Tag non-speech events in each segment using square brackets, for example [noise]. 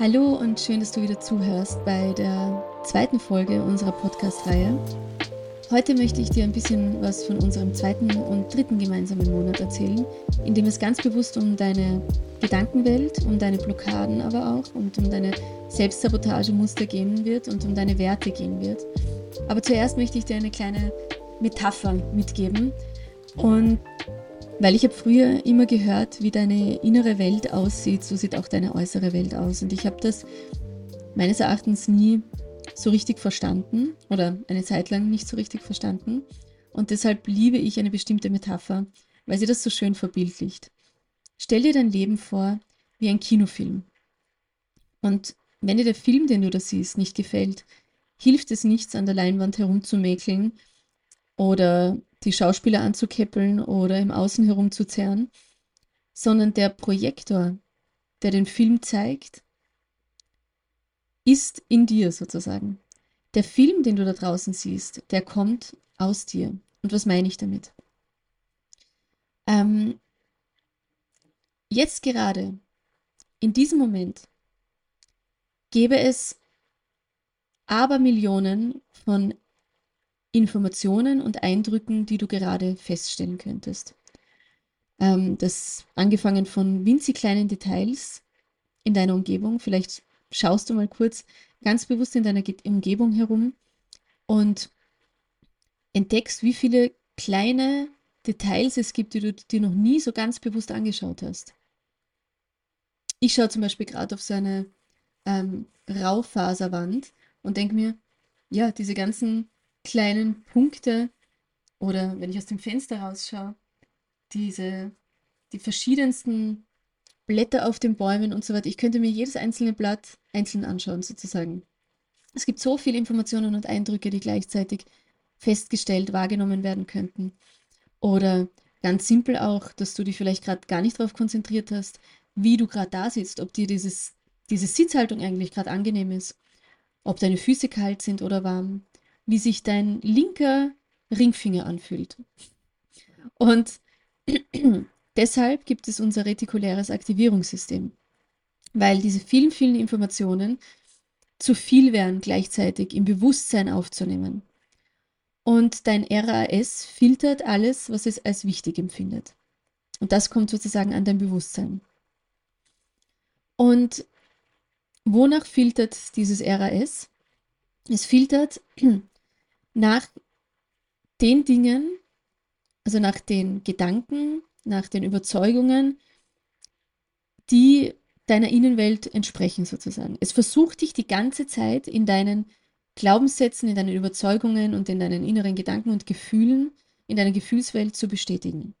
Hallo und schön, dass du wieder zuhörst bei der zweiten Folge unserer Podcast-Reihe. Heute möchte ich dir ein bisschen was von unserem zweiten und dritten gemeinsamen Monat erzählen, in dem es ganz bewusst um deine Gedankenwelt, um deine Blockaden aber auch und um deine Selbstsabotagemuster gehen wird und um deine Werte gehen wird. Aber zuerst möchte ich dir eine kleine Metapher mitgeben. Und weil ich habe früher immer gehört, wie deine innere Welt aussieht, so sieht auch deine äußere Welt aus. Und ich habe das meines Erachtens nie so richtig verstanden oder eine Zeit lang nicht so richtig verstanden. Und deshalb liebe ich eine bestimmte Metapher, weil sie das so schön verbildlicht. Stell dir dein Leben vor wie ein Kinofilm. Und wenn dir der Film, den du da siehst, nicht gefällt, hilft es nichts, an der Leinwand herumzumäkeln oder die Schauspieler anzukeppeln oder im Außen herumzuzerren, sondern der Projektor, der den Film zeigt, ist in dir sozusagen. Der Film, den du da draußen siehst, der kommt aus dir. Und was meine ich damit? Ähm, jetzt gerade, in diesem Moment, gäbe es Abermillionen von Informationen und Eindrücken, die du gerade feststellen könntest. Ähm, das angefangen von winzig kleinen Details in deiner Umgebung. Vielleicht schaust du mal kurz ganz bewusst in deiner Umgebung herum und entdeckst, wie viele kleine Details es gibt, die du dir noch nie so ganz bewusst angeschaut hast. Ich schaue zum Beispiel gerade auf so eine ähm, Raufaserwand und denke mir, ja, diese ganzen kleinen Punkte oder wenn ich aus dem Fenster rausschaue, diese, die verschiedensten Blätter auf den Bäumen und so weiter. Ich könnte mir jedes einzelne Blatt einzeln anschauen, sozusagen. Es gibt so viele Informationen und Eindrücke, die gleichzeitig festgestellt, wahrgenommen werden könnten. Oder ganz simpel auch, dass du dich vielleicht gerade gar nicht darauf konzentriert hast, wie du gerade da sitzt, ob dir dieses, diese Sitzhaltung eigentlich gerade angenehm ist, ob deine Füße kalt sind oder warm, wie sich dein linker Ringfinger anfühlt. Und [clears throat] deshalb gibt es unser retikuläres Aktivierungssystem, weil diese vielen, vielen Informationen zu viel wären gleichzeitig im Bewusstsein aufzunehmen. Und dein RAS filtert alles, was es als wichtig empfindet. Und das kommt sozusagen an dein Bewusstsein. Und wonach filtert dieses RAS? Es filtert nach den Dingen, also nach den Gedanken, nach den Überzeugungen, die deiner Innenwelt entsprechen sozusagen. Es versucht dich die ganze Zeit in deinen Glaubenssätzen, in deinen Überzeugungen und in deinen inneren Gedanken und Gefühlen, in deiner Gefühlswelt zu bestätigen.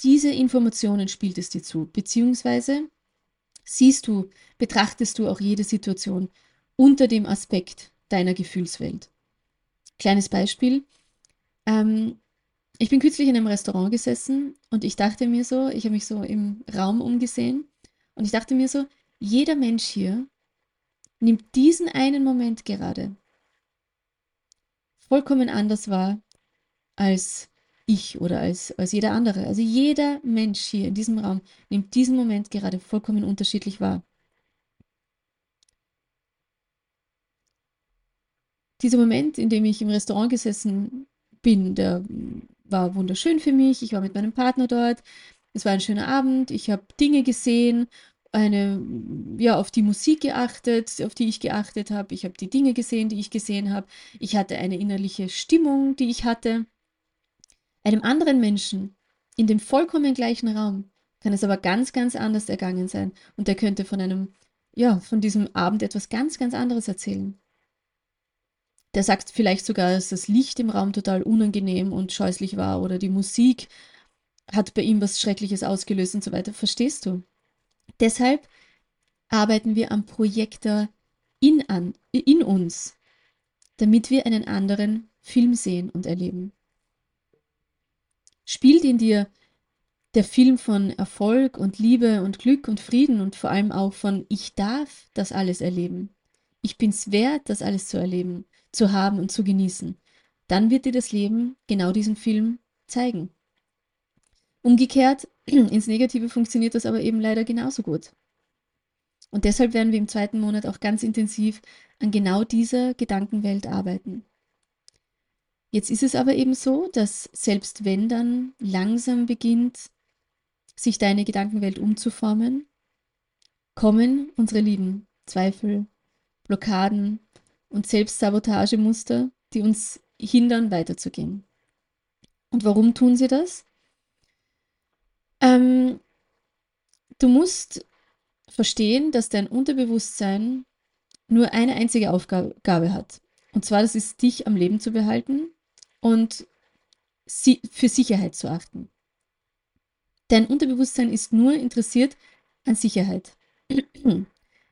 Diese Informationen spielt es dir zu, beziehungsweise siehst du, betrachtest du auch jede Situation unter dem Aspekt deiner Gefühlswelt. Kleines Beispiel. Ähm, ich bin kürzlich in einem Restaurant gesessen und ich dachte mir so, ich habe mich so im Raum umgesehen und ich dachte mir so, jeder Mensch hier nimmt diesen einen Moment gerade vollkommen anders wahr als ich oder als, als jeder andere. Also jeder Mensch hier in diesem Raum nimmt diesen Moment gerade vollkommen unterschiedlich wahr. Dieser Moment, in dem ich im Restaurant gesessen bin, der war wunderschön für mich. Ich war mit meinem Partner dort. Es war ein schöner Abend. Ich habe Dinge gesehen, eine, ja, auf die Musik geachtet, auf die ich geachtet habe. Ich habe die Dinge gesehen, die ich gesehen habe. Ich hatte eine innerliche Stimmung, die ich hatte. Einem anderen Menschen in dem vollkommen gleichen Raum kann es aber ganz, ganz anders ergangen sein. Und der könnte von einem, ja, von diesem Abend etwas ganz, ganz anderes erzählen. Der sagt vielleicht sogar, dass das Licht im Raum total unangenehm und scheußlich war oder die Musik hat bei ihm was Schreckliches ausgelöst und so weiter. Verstehst du? Deshalb arbeiten wir am Projektor in, an, in uns, damit wir einen anderen Film sehen und erleben. Spielt in dir der Film von Erfolg und Liebe und Glück und Frieden und vor allem auch von Ich darf das alles erleben. Ich bin's wert, das alles zu erleben zu haben und zu genießen, dann wird dir das Leben genau diesen Film zeigen. Umgekehrt, [clears throat] ins Negative funktioniert das aber eben leider genauso gut. Und deshalb werden wir im zweiten Monat auch ganz intensiv an genau dieser Gedankenwelt arbeiten. Jetzt ist es aber eben so, dass selbst wenn dann langsam beginnt, sich deine Gedankenwelt umzuformen, kommen unsere lieben Zweifel, Blockaden und Selbstsabotagemuster, die uns hindern, weiterzugehen. Und warum tun sie das? Ähm, du musst verstehen, dass dein Unterbewusstsein nur eine einzige Aufgabe hat. Und zwar, das ist, dich am Leben zu behalten und für Sicherheit zu achten. Dein Unterbewusstsein ist nur interessiert an Sicherheit. [clears throat]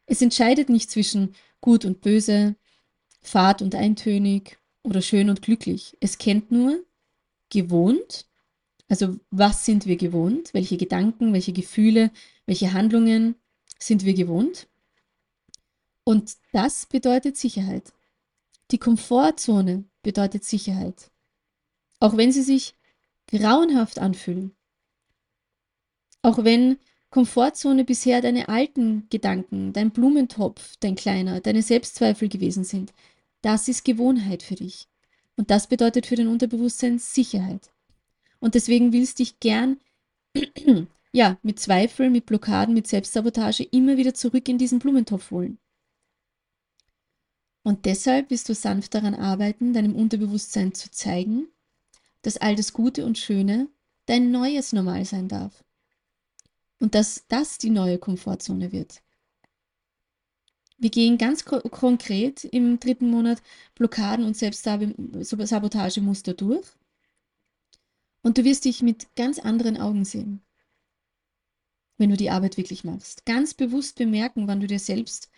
Es entscheidet nicht zwischen gut und böse, fad und eintönig oder schön und glücklich. Es kennt nur gewohnt, also was sind wir gewohnt, welche Gedanken, welche Gefühle, welche Handlungen sind wir gewohnt. Und das bedeutet Sicherheit. Die Komfortzone bedeutet Sicherheit. Auch wenn sie sich grauenhaft anfühlen. Auch wenn Komfortzone bisher deine alten Gedanken, dein Blumentopf, dein kleiner, deine Selbstzweifel gewesen sind. Das ist Gewohnheit für dich. Und das bedeutet für dein Unterbewusstsein Sicherheit. Und deswegen willst dich gern, [clears throat] ja, mit Zweifeln, mit Blockaden, mit Selbstsabotage immer wieder zurück in diesen Blumentopf holen. Und deshalb wirst du sanft daran arbeiten, deinem Unterbewusstsein zu zeigen, dass all das Gute und Schöne dein neues Normal sein darf und dass das die neue Komfortzone wird. Wir gehen ganz ko konkret im dritten Monat Blockaden und Selbstsabotagemuster durch. Und du wirst dich mit ganz anderen Augen sehen, wenn du die Arbeit wirklich machst. Ganz bewusst bemerken, wann du dir selbst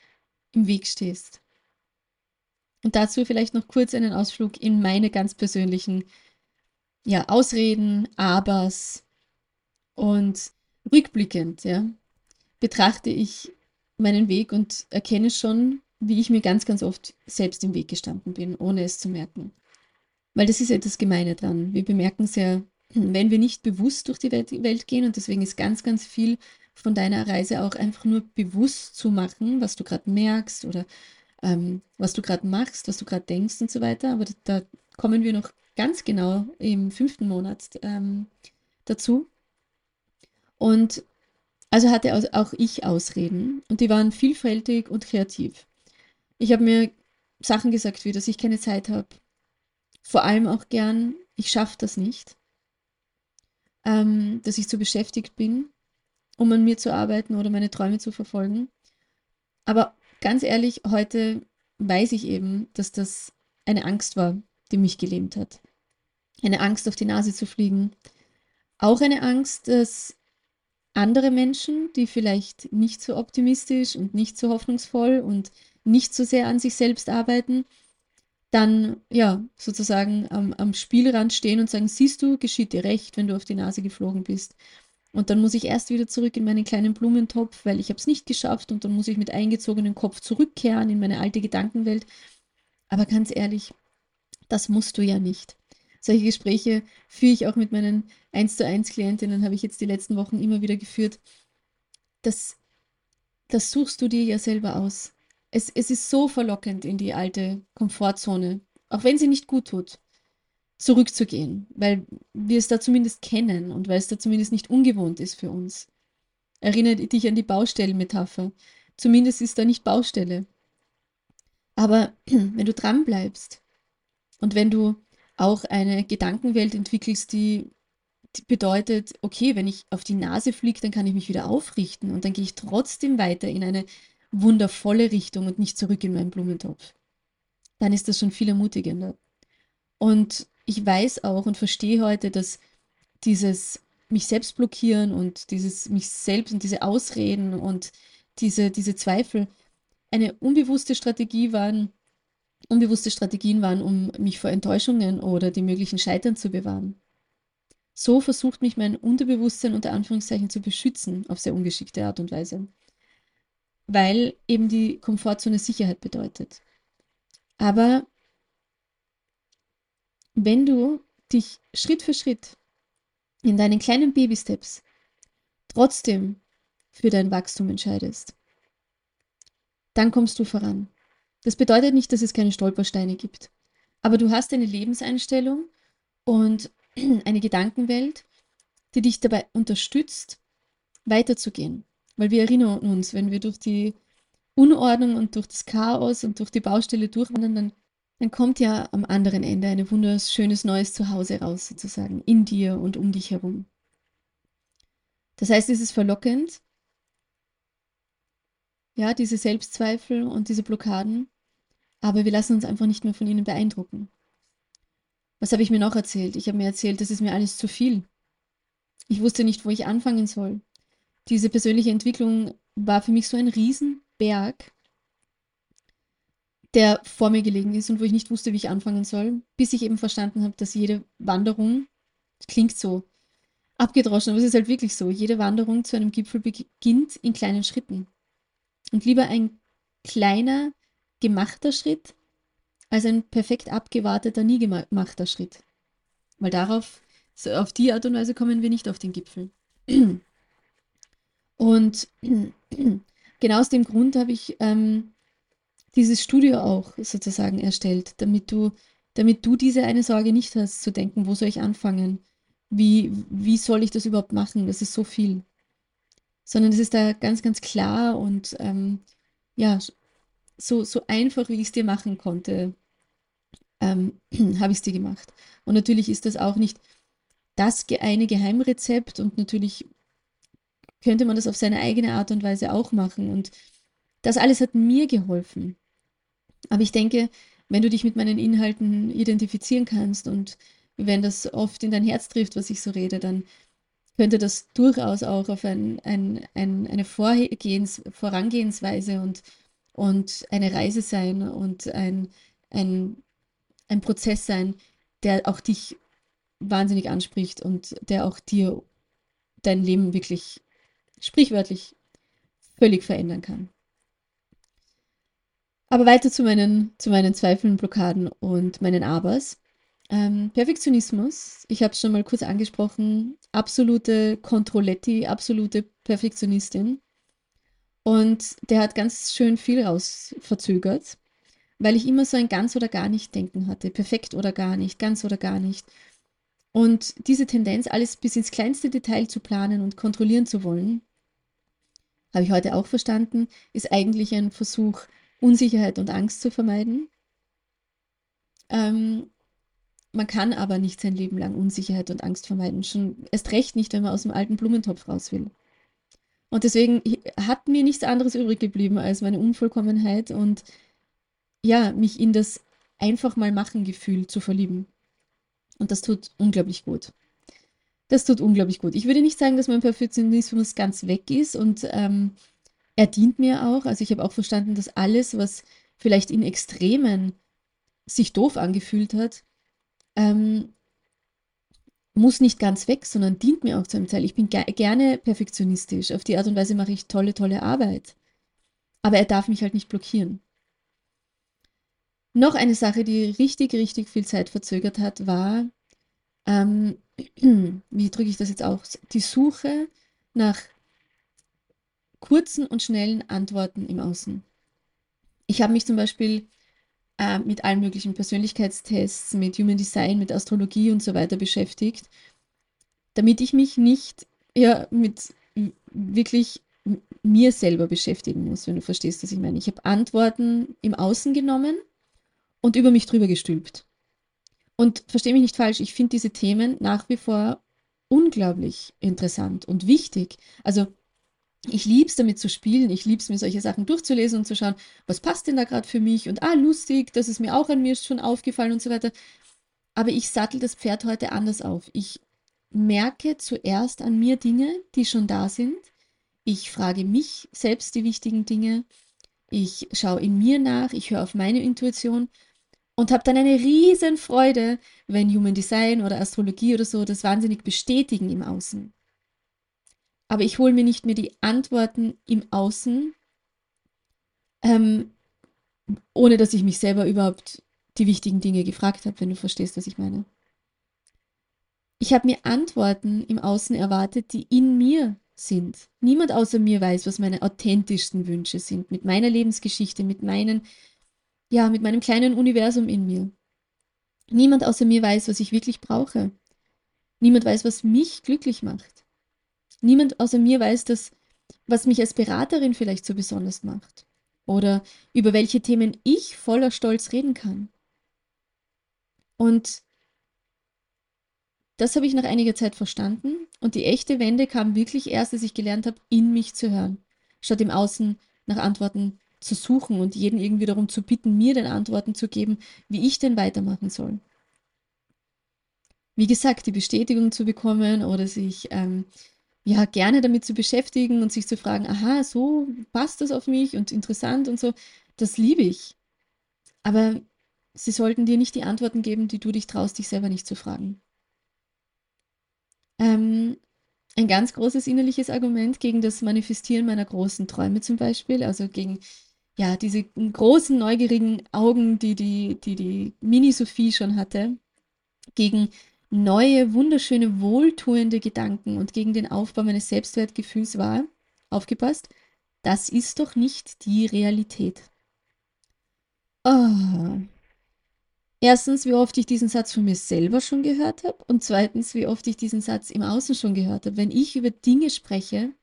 im Weg stehst. Und dazu vielleicht noch kurz einen Ausflug in meine ganz persönlichen ja, Ausreden, Abers und rückblickend, ja, betrachte ich meinen Weg und erkenne schon, wie ich mir ganz, ganz oft selbst im Weg gestanden bin, ohne es zu merken. Weil das ist ja das Gemeine dran. Wir bemerken es ja, wenn wir nicht bewusst durch die Welt gehen und deswegen ist ganz, ganz viel von deiner Reise auch einfach nur bewusst zu machen, was du gerade merkst oder ähm, was du gerade machst, was du gerade denkst und so weiter. Aber da, kommen wir noch ganz genau im fünften Monat ähm, dazu. Und also hatte auch ich Ausreden und die waren vielfältig und kreativ. Ich habe mir Sachen gesagt, wie dass ich keine Zeit habe. Vor allem auch gern, ich schaffe das nicht. Ähm, dass ich zu beschäftigt bin, um an mir zu arbeiten oder meine Träume zu verfolgen. Aber ganz ehrlich, heute weiß ich eben, dass das eine Angst war, die mich gelähmt hat. Eine Angst, auf die Nase zu fliegen. Auch eine Angst, dass andere Menschen, die vielleicht nicht so optimistisch und nicht so hoffnungsvoll und nicht so sehr an sich selbst arbeiten, dann ja sozusagen am, am Spielrand stehen und sagen, siehst du, geschieht dir recht, wenn du auf die Nase geflogen bist. Und dann muss ich erst wieder zurück in meinen kleinen Blumentopf, weil ich habe es nicht geschafft und dann muss ich mit eingezogenem Kopf zurückkehren in meine alte Gedankenwelt. Aber ganz ehrlich, das musst du ja nicht solche Gespräche führe ich auch mit meinen 1 zu 1 Klientinnen, habe ich jetzt die letzten Wochen immer wieder geführt. Das, das suchst du dir ja selber aus. Es, es ist so verlockend, in die alte Komfortzone, auch wenn sie nicht gut tut, zurückzugehen, weil wir es da zumindest kennen und weil es da zumindest nicht ungewohnt ist für uns. Erinnere dich an die Baustellenmetapher. Zumindest ist da nicht Baustelle. Aber [clears throat] wenn du dran bleibst und wenn du auch eine Gedankenwelt entwickelst, die, die bedeutet, okay, wenn ich auf die Nase fliege, dann kann ich mich wieder aufrichten und dann gehe ich trotzdem weiter in eine wundervolle Richtung und nicht zurück in meinen Blumentopf. Dann ist das schon viel ermutigender. Und ich weiß auch und verstehe heute, dass dieses mich selbst blockieren und dieses mich selbst und diese Ausreden und diese, diese Zweifel eine unbewusste Strategie waren, unbewusste Strategien waren, um mich vor Enttäuschungen oder dem möglichen Scheitern zu bewahren. So versucht mich mein Unterbewusstsein unter Anführungszeichen zu beschützen, auf sehr ungeschickte Art und Weise. Weil eben die Komfortzone Sicherheit bedeutet. Aber wenn du dich Schritt für Schritt in deinen kleinen Baby-Steps trotzdem für dein Wachstum entscheidest, dann kommst du voran. Das bedeutet nicht, dass es keine Stolpersteine gibt, aber du hast eine Lebenseinstellung und [clears throat] eine Gedankenwelt, die dich dabei unterstützt, weiterzugehen. Weil wir erinnern uns, wenn wir durch die Unordnung und durch das Chaos und durch die Baustelle durchwandern, dann, dann kommt ja am anderen Ende ein wunderschönes neues Zuhause raus, sozusagen, in dir und um dich herum. Das heißt, es ist verlockend, ja, diese Selbstzweifel und diese Blockaden, aber wir lassen uns einfach nicht mehr von ihnen beeindrucken. Was habe ich mir noch erzählt? Ich habe mir erzählt, das ist mir alles zu viel. Ich wusste nicht, wo ich anfangen soll. Diese persönliche Entwicklung war für mich so ein Riesenberg, der vor mir gelegen ist und wo ich nicht wusste, wie ich anfangen soll, bis ich eben verstanden habe, dass jede Wanderung, klingt so abgedroschen, aber es ist halt wirklich so, jede Wanderung zu einem Gipfel beginnt in kleinen Schritten. Und lieber ein kleiner, gemachter Schritt als ein perfekt abgewarteter, nie gemachter Schritt. Weil darauf, so auf die Art und Weise kommen wir nicht auf den Gipfel. [clears throat] Und [clears throat] genau aus dem Grund habe ich ähm, dieses Studio auch sozusagen erstellt, damit du, damit du diese eine Sorge nicht hast, zu denken, wo soll ich anfangen? Wie, wie soll ich das überhaupt machen? Das ist so viel. Sondern es ist da ganz, ganz klar und ähm, ja, so, so einfach, wie ich es dir machen konnte, ähm, [clears throat] habe ich es dir gemacht. Und natürlich ist das auch nicht das eine Geheimrezept und natürlich könnte man das auf seine eigene Art und Weise auch machen. Und das alles hat mir geholfen. Aber ich denke, wenn du dich mit meinen Inhalten identifizieren kannst und wenn das oft in dein Herz trifft, was ich so rede, dann könnte das durchaus auch auf ein, ein, ein, eine Vorgehens, Vorangehensweise und, und eine Reise sein und ein, ein, ein Prozess sein, der auch dich wahnsinnig anspricht und der auch dir dein Leben wirklich sprichwörtlich völlig verändern kann. Aber weiter zu meinen, zu meinen Zweifeln, Blockaden und meinen Abers. Ähm, Perfektionismus, ich habe es schon mal kurz angesprochen, absolute Controletti, absolute Perfektionistin. Und der hat ganz schön viel raus verzögert, weil ich immer so ein ganz oder gar nicht denken hatte. Perfekt oder gar nicht, ganz oder gar nicht. Und diese Tendenz, alles bis ins kleinste Detail zu planen und kontrollieren zu wollen, habe ich heute auch verstanden, ist eigentlich ein Versuch, Unsicherheit und Angst zu vermeiden. Ähm, man kann aber nicht sein Leben lang Unsicherheit und Angst vermeiden. Schon erst recht nicht, wenn man aus dem alten Blumentopf raus will. Und deswegen hat mir nichts anderes übrig geblieben als meine Unvollkommenheit und ja, mich in das einfach mal machen Gefühl zu verlieben. Und das tut unglaublich gut. Das tut unglaublich gut. Ich würde nicht sagen, dass mein Perfektionismus ganz weg ist und ähm, er dient mir auch. Also ich habe auch verstanden, dass alles, was vielleicht in Extremen sich doof angefühlt hat, ähm, muss nicht ganz weg, sondern dient mir auch zu einem Teil. Ich bin ge gerne perfektionistisch. Auf die Art und Weise mache ich tolle, tolle Arbeit. Aber er darf mich halt nicht blockieren. Noch eine Sache, die richtig, richtig viel Zeit verzögert hat, war, ähm, [clears throat] wie drücke ich das jetzt aus? Die Suche nach kurzen und schnellen Antworten im Außen. Ich habe mich zum Beispiel äh, mit allen möglichen Persönlichkeitstests, mit Human Design, mit Astrologie und so weiter beschäftigt, damit ich mich nicht ja, mit wirklich mir selber beschäftigen muss, wenn du verstehst, was ich meine. Ich habe Antworten im Außen genommen und über mich drüber gestülpt. Und verstehe mich nicht falsch, ich finde diese Themen nach wie vor unglaublich interessant und wichtig. Also ich liebe es damit zu spielen, ich liebe es mir solche Sachen durchzulesen und zu schauen, was passt denn da gerade für mich und ah, lustig, das ist mir auch an mir schon aufgefallen und so weiter. Aber ich sattel das Pferd heute anders auf. Ich merke zuerst an mir Dinge, die schon da sind. Ich frage mich selbst die wichtigen Dinge. Ich schaue in mir nach, ich höre auf meine Intuition und habe dann eine riesen Freude, wenn Human Design oder Astrologie oder so das wahnsinnig bestätigen im Außen. Aber ich hole mir nicht mehr die Antworten im Außen, ähm, ohne dass ich mich selber überhaupt die wichtigen Dinge gefragt habe, wenn du verstehst, was ich meine. Ich habe mir Antworten im Außen erwartet, die in mir sind. Niemand außer mir weiß, was meine authentischsten Wünsche sind, mit meiner Lebensgeschichte, mit meinen, ja, mit meinem kleinen Universum in mir. Niemand außer mir weiß, was ich wirklich brauche. Niemand weiß, was mich glücklich macht. Niemand außer mir weiß, dass, was mich als Beraterin vielleicht so besonders macht. Oder über welche Themen ich voller Stolz reden kann. Und das habe ich nach einiger Zeit verstanden. Und die echte Wende kam wirklich erst, als ich gelernt habe, in mich zu hören, statt im Außen nach Antworten zu suchen und jeden irgendwie darum zu bitten, mir den Antworten zu geben, wie ich denn weitermachen soll. Wie gesagt, die Bestätigung zu bekommen oder sich ähm, ja gerne damit zu beschäftigen und sich zu fragen, aha, so passt das auf mich und interessant und so, das liebe ich. Aber sie sollten dir nicht die Antworten geben, die du dich traust, dich selber nicht zu fragen. Ähm, ein ganz großes innerliches Argument gegen das Manifestieren meiner großen Träume zum Beispiel, also gegen ja, diese großen, neugierigen Augen, die die, die, die Mini-Sophie schon hatte, gegen neue, wunderschöne, wohltuende Gedanken und gegen den Aufbau meines Selbstwertgefühls war, aufgepasst, das ist doch nicht die Realität. Oh, Erstens, wie oft ich diesen Satz von mir selber schon gehört habe und zweitens, wie oft ich diesen Satz im Außen schon gehört habe. Wenn ich über Dinge spreche,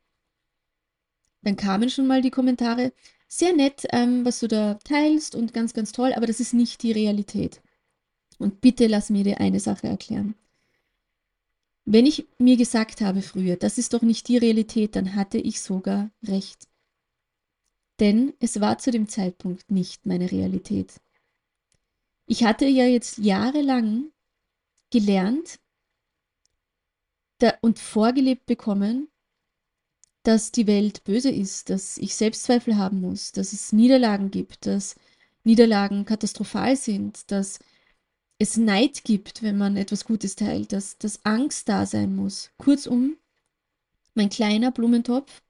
dann kamen schon mal die Kommentare, sehr nett, ähm, was du da teilst und ganz, ganz toll, aber das ist nicht die Realität. Und bitte lass mir dir eine Sache erklären. Wenn ich mir gesagt habe früher, das ist doch nicht die Realität, dann hatte ich sogar recht. Denn es war zu dem Zeitpunkt nicht meine Realität. Ich hatte ja jetzt jahrelang gelernt und vorgelebt bekommen, dass die Welt böse ist, dass ich Selbstzweifel haben muss, dass es Niederlagen gibt, dass Niederlagen katastrophal sind, dass es Neid gibt, wenn man etwas Gutes teilt, dass, dass Angst da sein muss. Kurzum, mein kleiner Blumentopf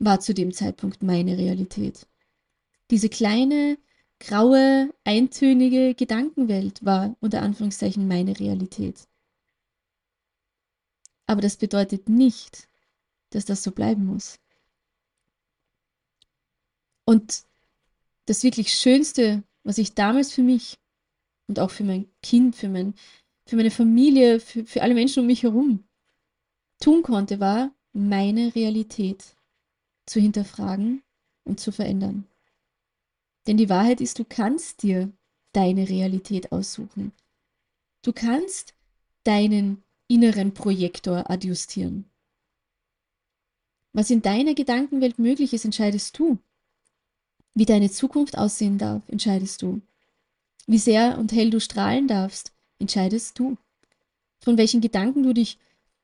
war zu dem Zeitpunkt meine Realität. Diese kleine graue, eintönige Gedankenwelt war unter Anführungszeichen meine Realität. Aber das bedeutet nicht, dass das so bleiben muss. Und das wirklich Schönste, was ich damals für mich und auch für mein Kind, für, mein, für meine Familie, für, für alle Menschen um mich herum tun konnte, war, meine Realität zu hinterfragen und zu verändern. Denn die Wahrheit ist, du kannst dir deine Realität aussuchen. Du kannst deinen inneren Projektor adjustieren. Was in deiner Gedankenwelt möglich ist, entscheidest du. Wie deine Zukunft aussehen darf, entscheidest du. Wie sehr und hell du strahlen darfst, entscheidest du. Von welchen Gedanken du dich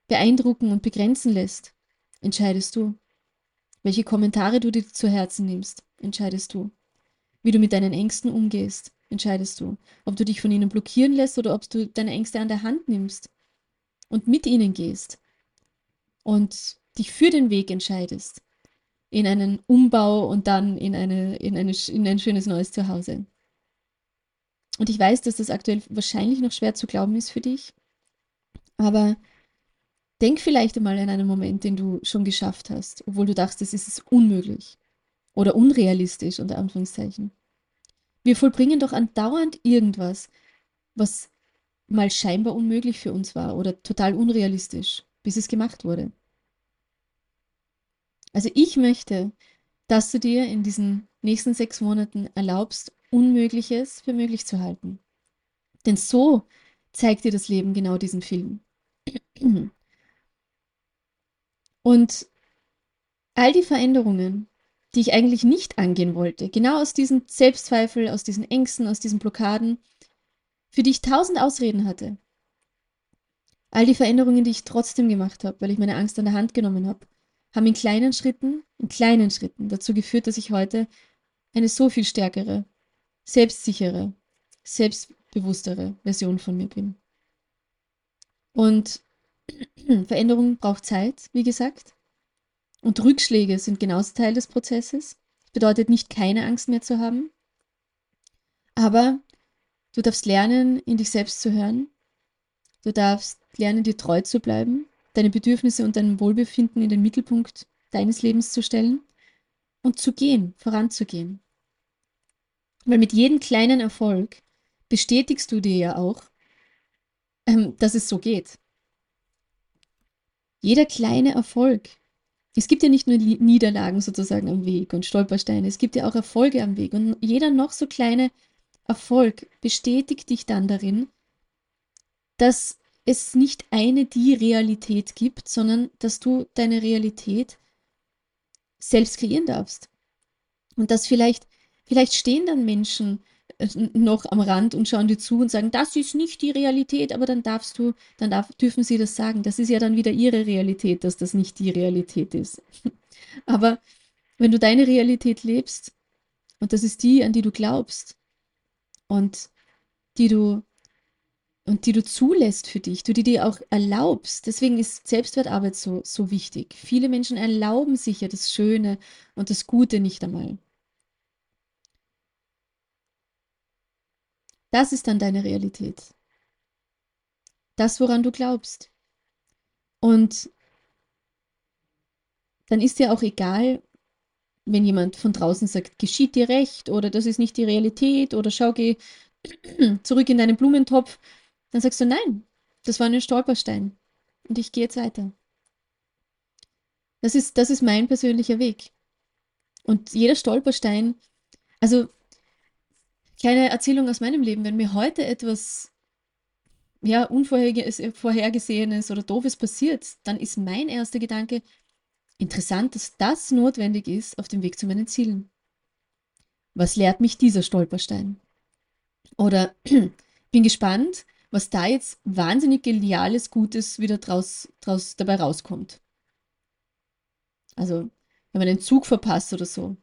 beeindrucken und begrenzen lässt, entscheidest du. Welche Kommentare du dir zu Herzen nimmst, entscheidest du. Wie du mit deinen Ängsten umgehst, entscheidest du. Ob du dich von ihnen blockieren lässt oder ob du deine Ängste an der Hand nimmst und mit ihnen gehst und dich für den Weg entscheidest in einen Umbau und dann in, eine, in, eine, in ein schönes neues Zuhause. Und ich weiß, dass das aktuell wahrscheinlich noch schwer zu glauben ist für dich, aber denk vielleicht einmal an einen Moment, den du schon geschafft hast, obwohl du dachtest, es ist unmöglich oder unrealistisch unter Anführungszeichen. Wir vollbringen doch andauernd irgendwas, was mal scheinbar unmöglich für uns war oder total unrealistisch, bis es gemacht wurde. Also ich möchte, dass du dir in diesen nächsten sechs Monaten erlaubst, Unmögliches für möglich zu halten. Denn so zeigt dir das Leben genau diesen Film. [clears throat] Und all die Veränderungen, die ich eigentlich nicht angehen wollte. Genau aus diesen Selbstzweifel, aus diesen Ängsten, aus diesen Blockaden, für die ich tausend Ausreden hatte. All die Veränderungen, die ich trotzdem gemacht habe, weil ich meine Angst an der Hand genommen habe, haben in kleinen Schritten, in kleinen Schritten dazu geführt, dass ich heute eine so viel stärkere, selbstsichere, selbstbewusstere Version von mir bin. Und [clears throat] Veränderung braucht Zeit, wie gesagt. Und Rückschläge sind genauso Teil des Prozesses. Das bedeutet nicht, keine Angst mehr zu haben. Aber du darfst lernen, in dich selbst zu hören. Du darfst lernen, dir treu zu bleiben, deine Bedürfnisse und dein Wohlbefinden in den Mittelpunkt deines Lebens zu stellen und zu gehen, voranzugehen. Weil mit jedem kleinen Erfolg bestätigst du dir ja auch, ähm, dass es so geht. Jeder kleine Erfolg. Es gibt ja nicht nur Niederlagen sozusagen am Weg und Stolpersteine, es gibt ja auch Erfolge am Weg. Und jeder noch so kleine Erfolg bestätigt dich dann darin, dass es nicht eine die Realität gibt, sondern dass du deine Realität selbst kreieren darfst. Und dass vielleicht, vielleicht stehen dann Menschen äh, noch am Rand und schauen dir zu und sagen, das ist nicht die Realität, aber dann darfst du, dann darf, dürfen sie das sagen. Das ist ja dann wieder ihre Realität, dass das nicht die Realität ist. [laughs] aber wenn du deine Realität lebst, und das ist die, an die du glaubst, und die du und die du zulässt für dich, du die dir auch erlaubst. Deswegen ist Selbstwertarbeit so, so wichtig. Viele Menschen erlauben sich ja das Schöne und das Gute nicht einmal. Das ist dann deine Realität. Das, woran du glaubst. Und dann ist dir auch egal, wenn jemand von draußen sagt, geschieht dir recht oder das ist nicht die Realität oder schau, geh [clears throat] zurück in deinen Blumentopf dann sagst du, nein, das war ein Stolperstein und ich gehe jetzt weiter. Das ist, das ist mein persönlicher Weg. Und jeder Stolperstein, also kleine Erzählung aus meinem Leben, wenn mir heute etwas ja, Unvorhergesehenes oder Doofes passiert, dann ist mein erster Gedanke, interessant, dass das notwendig ist auf dem Weg zu meinen Zielen. Was lehrt mich dieser Stolperstein? Oder [clears throat] bin gespannt, was da jetzt wahnsinnig geniales, Gutes wieder draus, draus dabei rauskommt. Also, wenn man einen Zug verpasst oder so.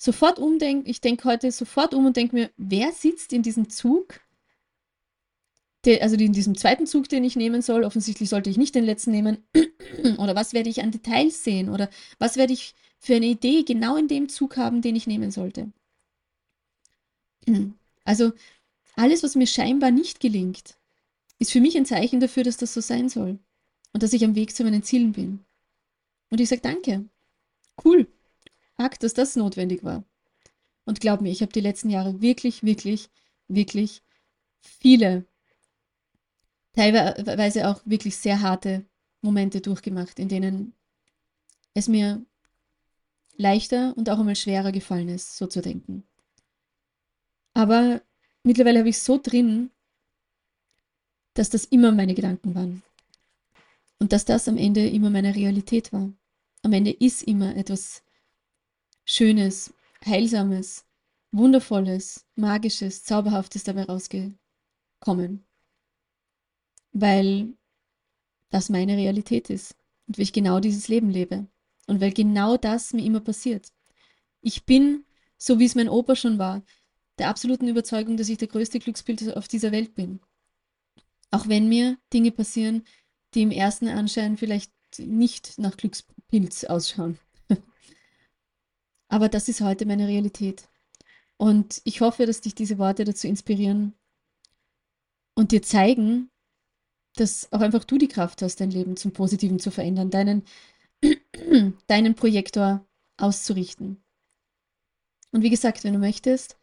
Sofort umdenken, ich denke heute sofort um und denke mir, wer sitzt in diesem Zug? Der, also in diesem zweiten Zug, den ich nehmen soll. Offensichtlich sollte ich nicht den letzten nehmen. [clears throat] oder was werde ich an Details sehen? Oder was werde ich für eine Idee genau in dem Zug haben, den ich nehmen sollte? [clears throat] Also alles, was mir scheinbar nicht gelingt, ist für mich ein Zeichen dafür, dass das so sein soll und dass ich am Weg zu meinen Zielen bin. Und ich sage danke. Cool. Akt, dass das notwendig war. Und glaub mir, ich habe die letzten Jahre wirklich, wirklich, wirklich viele, teilweise auch wirklich sehr harte Momente durchgemacht, in denen es mir leichter und auch einmal schwerer gefallen ist, so zu denken. Aber mittlerweile habe ich so drin, dass das immer meine Gedanken waren. Und dass das am Ende immer meine Realität war. Am Ende ist immer etwas Schönes, Heilsames, Wundervolles, Magisches, Zauberhaftes dabei rausgekommen. Weil das meine Realität ist und weil ich genau dieses Leben lebe. Und weil genau das mir immer passiert. Ich bin, so wie es mein Opa schon war, der absoluten Überzeugung, dass ich der größte Glücksbild auf dieser Welt bin. Auch wenn mir Dinge passieren, die im ersten Anschein vielleicht nicht nach Glückspilz ausschauen. Aber das ist heute meine Realität. Und ich hoffe, dass dich diese Worte dazu inspirieren und dir zeigen, dass auch einfach du die Kraft hast, dein Leben zum Positiven zu verändern, deinen, [clears throat] deinen Projektor auszurichten. Und wie gesagt, wenn du möchtest,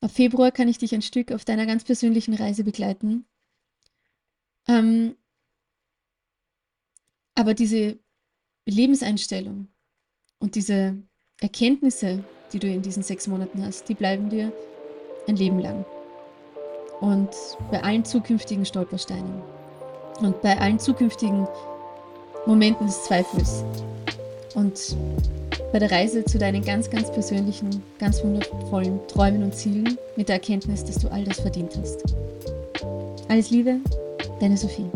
ab Februar kann ich dich ein Stück auf deiner ganz persönlichen Reise begleiten ähm, aber diese Lebenseinstellung und diese Erkenntnisse, die du in diesen sechs Monaten hast, die bleiben dir ein Leben lang. Und bei allen zukünftigen Stolpersteinen und bei allen zukünftigen Momenten des Zweifels und bei der Reise zu deinen ganz, ganz persönlichen, ganz wundervollen Träumen und Zielen mit der Erkenntnis, dass du all das verdient hast. Alles Liebe, Deine Sophie.